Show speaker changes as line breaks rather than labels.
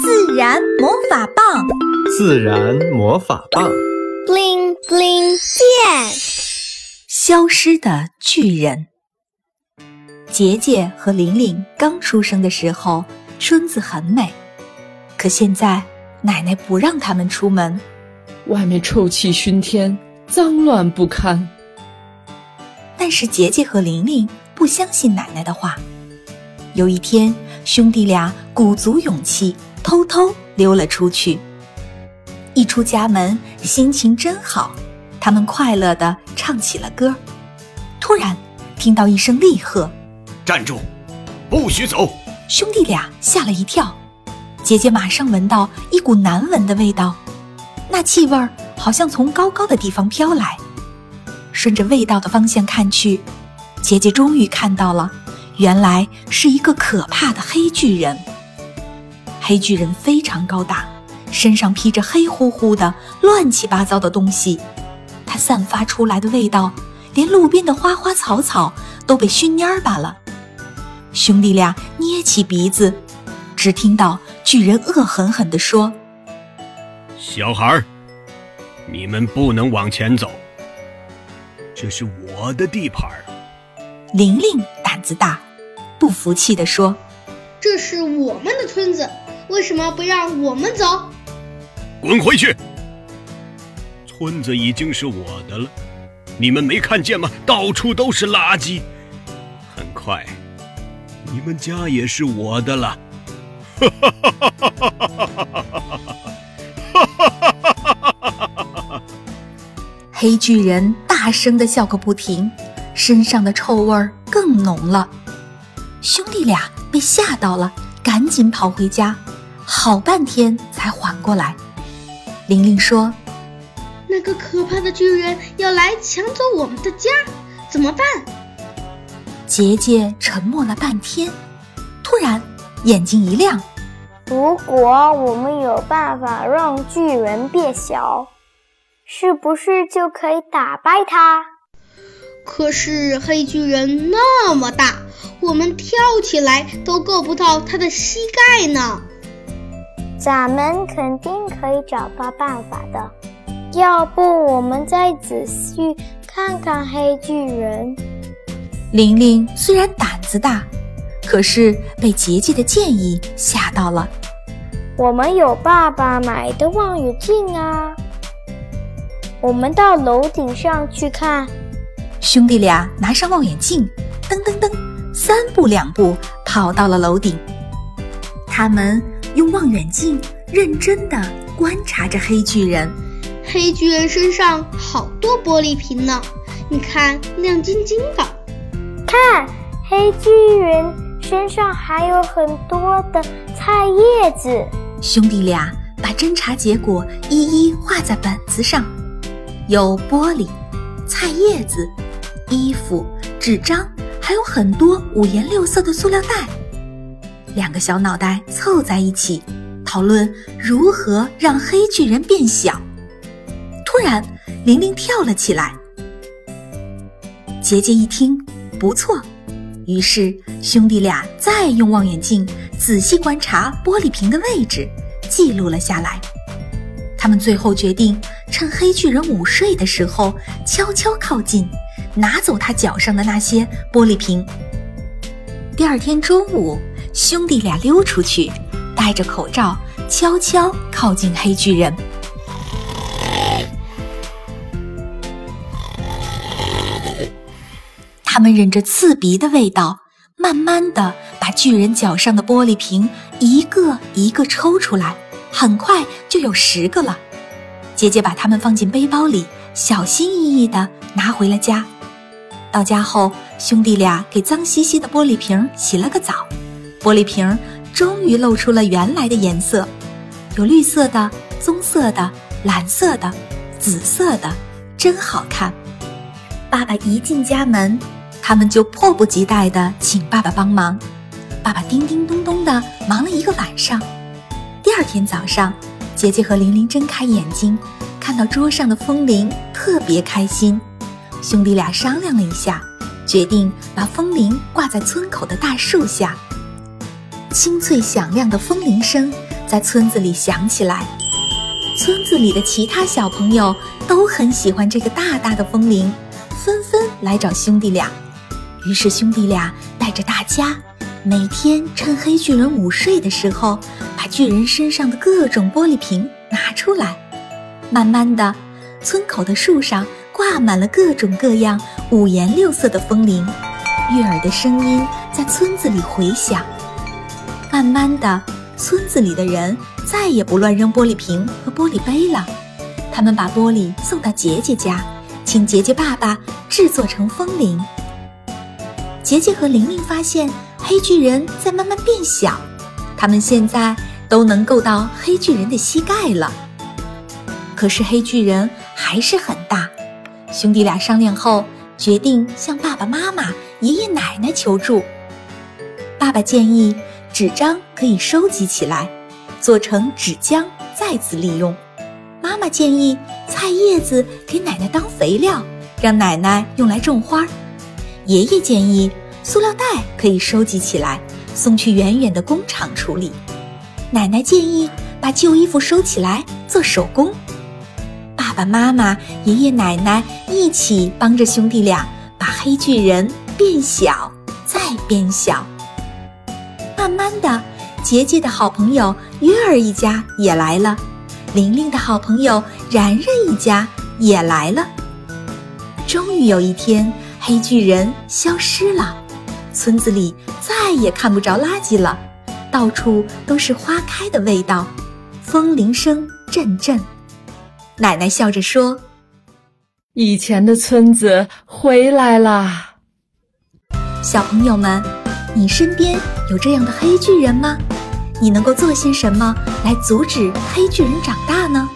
自然魔法棒，
自然魔法棒
，bling bling 变。
消失的巨人。杰杰和玲玲刚出生的时候，村子很美，可现在奶奶不让他们出门，
外面臭气熏天，脏乱不堪。
但是杰杰和玲玲不相信奶奶的话。有一天，兄弟俩鼓足勇气，偷偷溜了出去。一出家门，心情真好，他们快乐地唱起了歌。突然，听到一声厉喝：“
站住，不许走！”
兄弟俩吓了一跳。姐姐马上闻到一股难闻的味道，那气味儿好像从高高的地方飘来。顺着味道的方向看去，姐姐终于看到了。原来是一个可怕的黑巨人。黑巨人非常高大，身上披着黑乎乎的、乱七八糟的东西。它散发出来的味道，连路边的花花草草都被熏蔫巴了。兄弟俩捏起鼻子，只听到巨人恶狠狠地说：“
小孩儿，你们不能往前走，这是我的地盘。”
玲玲胆子大，不服气地说：“
这是我们的村子，为什么不让我们走？”
滚回去！村子已经是我的了，你们没看见吗？到处都是垃圾。很快，你们家也是我的了。哈哈哈哈哈哈哈哈哈哈哈哈！
黑巨人大声的笑个不停。身上的臭味儿更浓了，兄弟俩被吓到了，赶紧跑回家，好半天才缓过来。玲玲说：“
那个可怕的巨人要来抢走我们的家，怎么办？”
杰杰沉默了半天，突然眼睛一亮：“
如果我们有办法让巨人变小，是不是就可以打败他？”
可是黑巨人那么大，我们跳起来都够不到他的膝盖呢。
咱们肯定可以找到办法的。要不我们再仔细看看黑巨人？
玲玲虽然胆子大，可是被杰杰的建议吓到了。
我们有爸爸买的望远镜啊，我们到楼顶上去看。
兄弟俩拿上望远镜，噔噔噔，三步两步跑到了楼顶。他们用望远镜认真地观察着黑巨人。
黑巨人身上好多玻璃瓶呢，你看亮晶晶的。
看，黑巨人身上还有很多的菜叶子。
兄弟俩把侦查结果一一画在本子上，有玻璃、菜叶子。衣服、纸张，还有很多五颜六色的塑料袋。两个小脑袋凑在一起，讨论如何让黑巨人变小。突然，玲玲跳了起来。杰杰一听，不错，于是兄弟俩再用望远镜仔细观察玻璃瓶的位置，记录了下来。他们最后决定，趁黑巨人午睡的时候，悄悄靠近。拿走他脚上的那些玻璃瓶。第二天中午，兄弟俩溜出去，戴着口罩，悄悄靠近黑巨人。他们忍着刺鼻的味道，慢慢的把巨人脚上的玻璃瓶一个一个抽出来，很快就有十个了。姐姐把它们放进背包里，小心翼翼的拿回了家。到家后，兄弟俩给脏兮兮的玻璃瓶洗了个澡，玻璃瓶终于露出了原来的颜色，有绿色的、棕色的、蓝色的、紫色的，真好看。爸爸一进家门，他们就迫不及待地请爸爸帮忙。爸爸叮叮咚咚地忙了一个晚上。第二天早上，杰杰和玲玲睁开眼睛，看到桌上的风铃，特别开心。兄弟俩商量了一下，决定把风铃挂在村口的大树下。清脆响亮的风铃声在村子里响起来。村子里的其他小朋友都很喜欢这个大大的风铃，纷纷来找兄弟俩。于是兄弟俩带着大家，每天趁黑巨人午睡的时候，把巨人身上的各种玻璃瓶拿出来。慢慢的，村口的树上挂满了各种各样、五颜六色的风铃，悦耳的声音在村子里回响。慢慢的，村子里的人。再也不乱扔玻璃瓶和玻璃杯了，他们把玻璃送到杰杰家，请杰杰爸爸制作成风铃。杰杰和玲玲发现黑巨人在慢慢变小，他们现在都能够到黑巨人的膝盖了。可是黑巨人还是很大，兄弟俩商量后决定向爸爸妈妈、爷爷奶奶求助。爸爸建议纸张可以收集起来。做成纸浆再次利用。妈妈建议菜叶子给奶奶当肥料，让奶奶用来种花。爷爷建议塑料袋可以收集起来，送去远远的工厂处理。奶奶建议把旧衣服收起来做手工。爸爸妈妈、爷爷奶奶一起帮着兄弟俩把黑巨人变小再变小。慢慢的。杰杰的好朋友约尔一家也来了，玲玲的好朋友然然一家也来了。终于有一天，黑巨人消失了，村子里再也看不着垃圾了，到处都是花开的味道，风铃声阵阵。奶奶笑着说：“
以前的村子回来啦。”
小朋友们，你身边有这样的黑巨人吗？你能够做些什么来阻止黑巨人长大呢？